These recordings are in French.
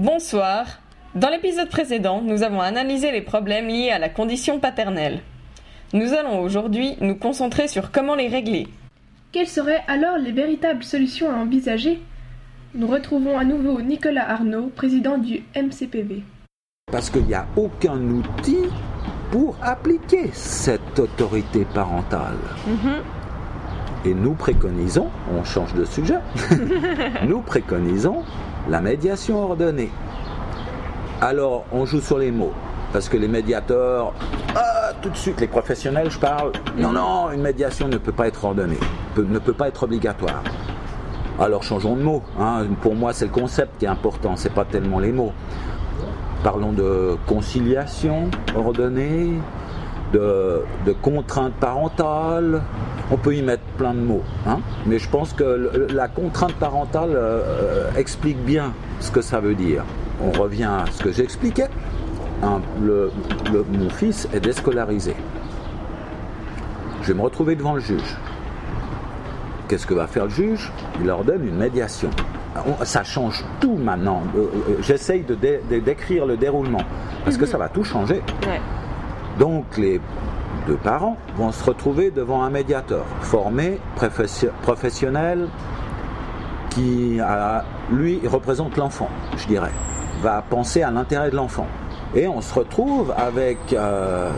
Bonsoir. Dans l'épisode précédent, nous avons analysé les problèmes liés à la condition paternelle. Nous allons aujourd'hui nous concentrer sur comment les régler. Quelles seraient alors les véritables solutions à envisager? Nous retrouvons à nouveau Nicolas Arnaud, président du MCPV. Parce qu'il n'y a aucun outil pour appliquer cette autorité parentale. Et nous préconisons, on change de sujet, nous préconisons la médiation ordonnée. Alors, on joue sur les mots, parce que les médiateurs, ah, tout de suite, les professionnels, je parle, non, non, une médiation ne peut pas être ordonnée, ne peut pas être obligatoire. Alors, changeons de mots. hein. Pour moi, c'est le concept qui est important, c'est pas tellement les mots. Parlons de conciliation ordonnée, de, de contrainte parentale. On peut y mettre plein de mots. hein. Mais je pense que le- la contrainte parentale euh, explique bien ce que ça veut dire. On revient à ce que j'expliquais. Hein, le- le- mon fils est déscolarisé. Je vais me retrouver devant le juge. Qu'est-ce que va faire le juge? Il leur donne une médiation. On- Ça change tout maintenant. Euh, euh, J'essaye de, dé- de décrire le déroulement parce que ça va tout changer. Ouais. Donc les deux parents vont se retrouver devant un médiateur formé, professio- professionnel, qui lui représente l'enfant, je dirais, va penser à l'intérêt de l'enfant. Et on se retrouve avec euh,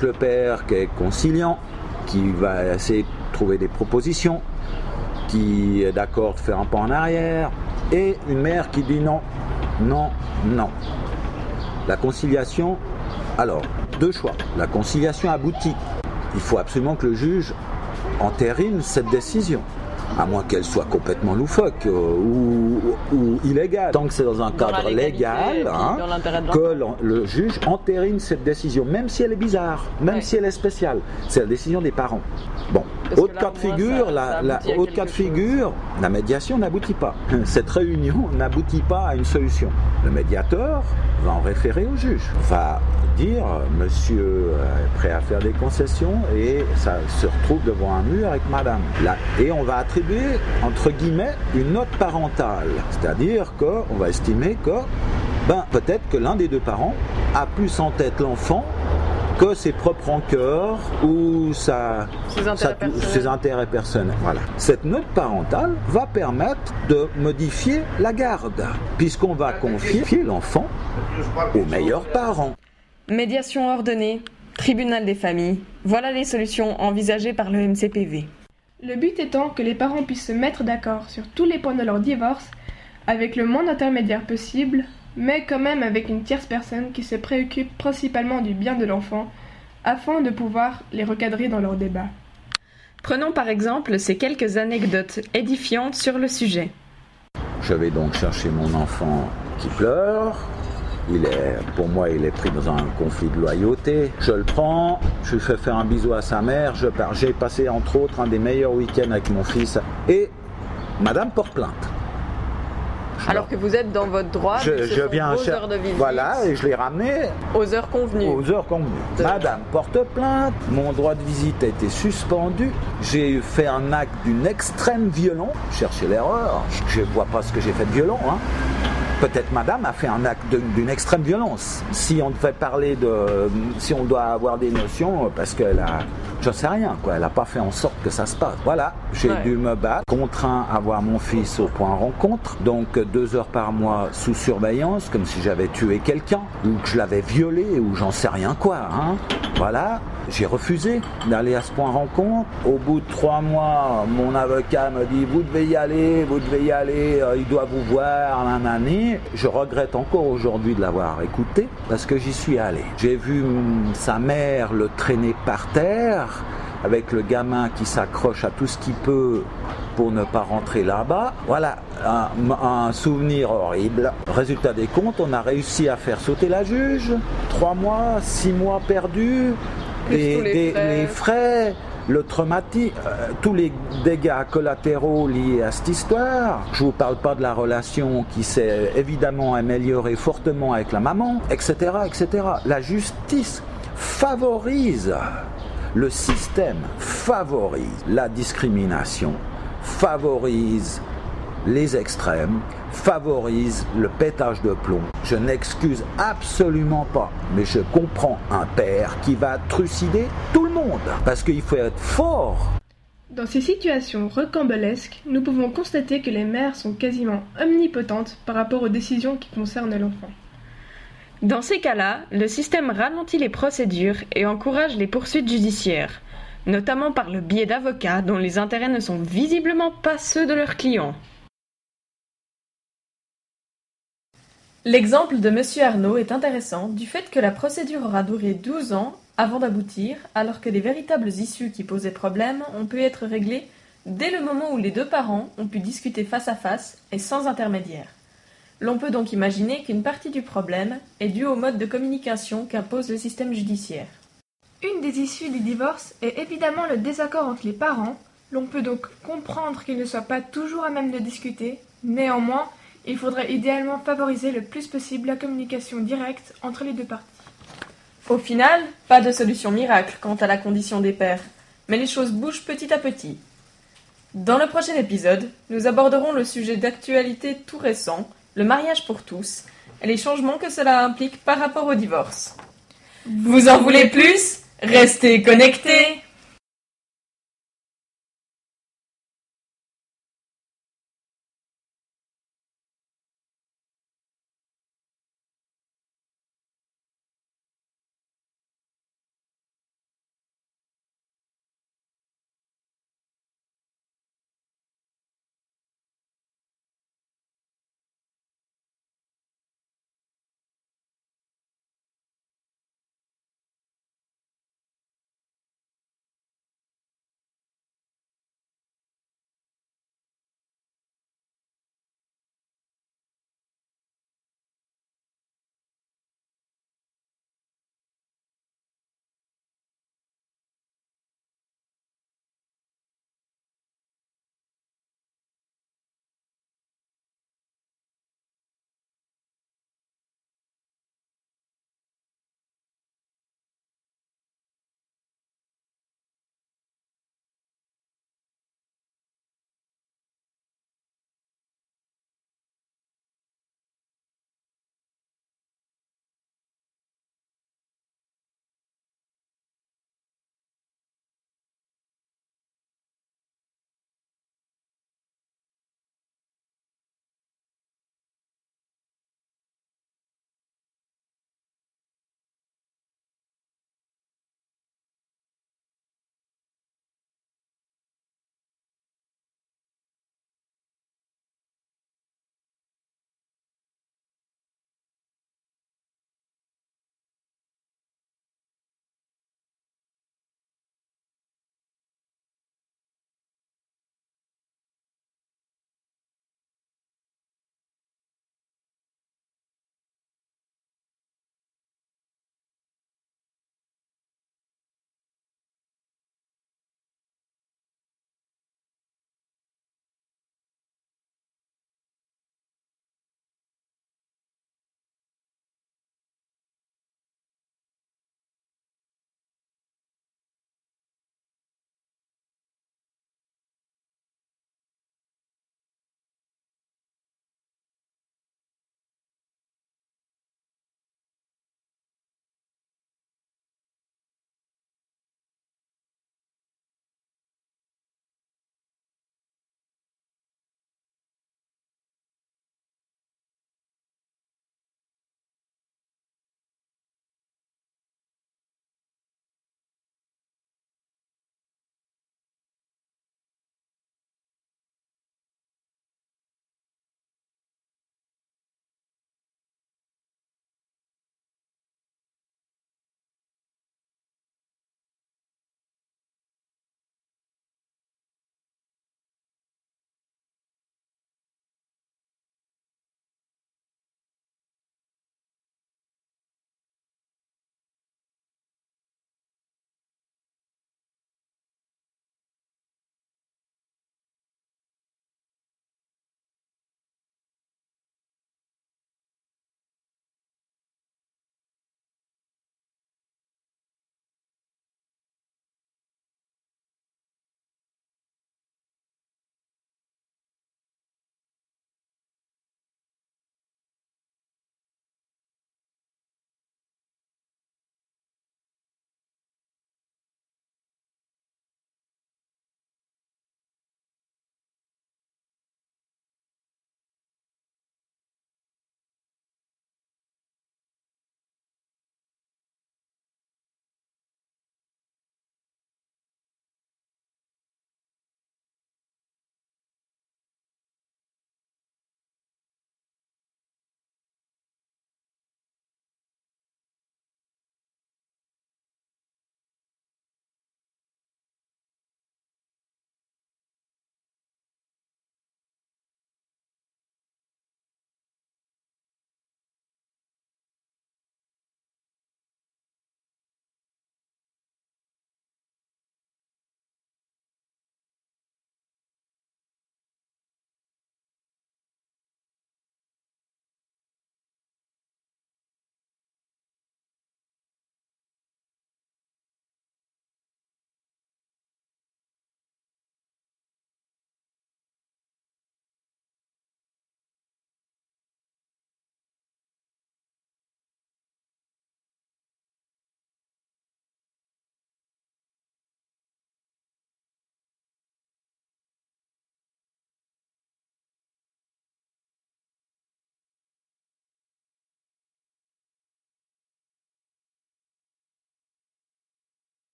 le père qui est conciliant, qui va essayer de trouver des propositions, qui est d'accord de faire un pas en arrière, et une mère qui dit non, non, non. La conciliation, alors, deux choix. La conciliation aboutit. Il faut absolument que le juge entérine cette décision. À moins qu'elle soit complètement loufoque euh, ou, ou illégale. Tant que c'est dans un cadre légal, hein, dans que le juge entérine cette décision, même si elle est bizarre, même Ouais. si elle est spéciale. C'est la décision des parents. Bon, autre cas de figure, la, ça la- aboutit à autre cas de quelque chose. figure, la médiation n'aboutit pas. Cette réunion n'aboutit pas à une solution. Le médiateur va en référer au juge, va dire monsieur est prêt à faire des concessions et ça se retrouve devant un mur avec madame. Là, et on va attribuer entre guillemets une note parentale, c'est-à-dire qu'on va estimer que ben, peut-être que l'un des deux parents a plus en tête l'enfant que ses propres rancœurs ou sa, Ses sa- intérêts personnels. ses intérêts personnels. Voilà. Cette note parentale va permettre de modifier la garde, puisqu'on va confier l'enfant aux meilleurs parents. Médiation ordonnée, tribunal des familles, voilà les solutions envisagées par le MCPV. Le but étant que les parents puissent se mettre d'accord sur tous les points de leur divorce avec le moins d'intermédiaires possible, mais quand même avec une tierce personne qui se préoccupe principalement du bien de l'enfant afin de pouvoir les recadrer dans leurs débats. Prenons par exemple ces quelques anecdotes édifiantes sur le sujet. Je vais donc chercher mon enfant qui pleure. Il est, pour moi, il est pris dans un conflit de loyauté. Je le prends, je lui fais faire un bisou à sa mère, je pars. J'ai passé entre autres un des meilleurs week-ends avec mon fils. Et Madame porte plainte. Alors que vous êtes dans votre droit, je, je viens vos heures de visite Voilà, et je l'ai ramené aux heures convenues. aux heures convenues. De- Madame porte plainte, mon droit de visite a été suspendu, j'ai fait un acte d'une extrême violence, cherchez l'erreur, je ne vois pas ce que j'ai fait de violent. Hein. Peut-être madame a fait un acte d'une extrême violence. Si on devait parler de. Si on doit avoir des notions, parce qu'elle a. Je sais rien, quoi. Elle n'a pas fait en sorte que ça se passe. Voilà, j'ai Ouais. dû me battre, contraint à voir mon fils au point rencontre, donc deux heures par mois sous surveillance, comme si j'avais tué quelqu'un, ou que je l'avais violé, ou j'en sais rien quoi. Hein. Voilà, j'ai refusé d'aller à ce point rencontre. Au bout de trois mois, mon avocat me dit vous devez y aller, vous devez y aller, euh, il doit vous voir, nanani. Je regrette encore aujourd'hui de l'avoir écouté parce que j'y suis allé. J'ai vu sa mère le traîner par terre avec le gamin qui s'accroche à tout ce qu'il peut pour ne pas rentrer là-bas. Voilà, un, un souvenir horrible. Résultat des comptes, on a réussi à faire sauter la juge. Trois mois, six mois perdus, des- les des- frais. les frais, le traumatisme, euh, tous les dégâts collatéraux liés à cette histoire. Je vous parle pas de la relation qui s'est évidemment améliorée fortement avec la maman, etc., etc. La justice favorise le système favorise la discrimination, favorise les extrêmes favorisent le pétage de plomb. Je n'excuse absolument pas, mais je comprends un père qui va trucider tout le monde, parce qu'il faut être fort. Dans ces situations recambolesques, nous pouvons constater que les mères sont quasiment omnipotentes par rapport aux décisions qui concernent l'enfant. Dans ces cas-là, le système ralentit les procédures et encourage les poursuites judiciaires, notamment par le biais d'avocats dont les intérêts ne sont visiblement pas ceux de leurs clients. L'exemple de M. Arnaud est intéressant du fait que la procédure aura duré 12 ans avant d'aboutir, alors que les véritables issues qui posaient problème ont pu être réglées dès le moment où les deux parents ont pu discuter face à face et sans intermédiaire. L'on peut donc imaginer qu'une partie du problème est due au mode de communication qu'impose le système judiciaire. Une des issues du divorce est évidemment le désaccord entre les parents. L'on peut donc comprendre qu'ils ne soient pas toujours à même de discuter. Néanmoins, il faudrait idéalement favoriser le plus possible la communication directe entre les deux parties. Au final, pas de solution miracle quant à la condition des pères, mais les choses bougent petit à petit. Dans le prochain épisode, nous aborderons le sujet d'actualité tout récent, le mariage pour tous, et les changements que cela implique par rapport au divorce. Vous en voulez plus? Restez connectés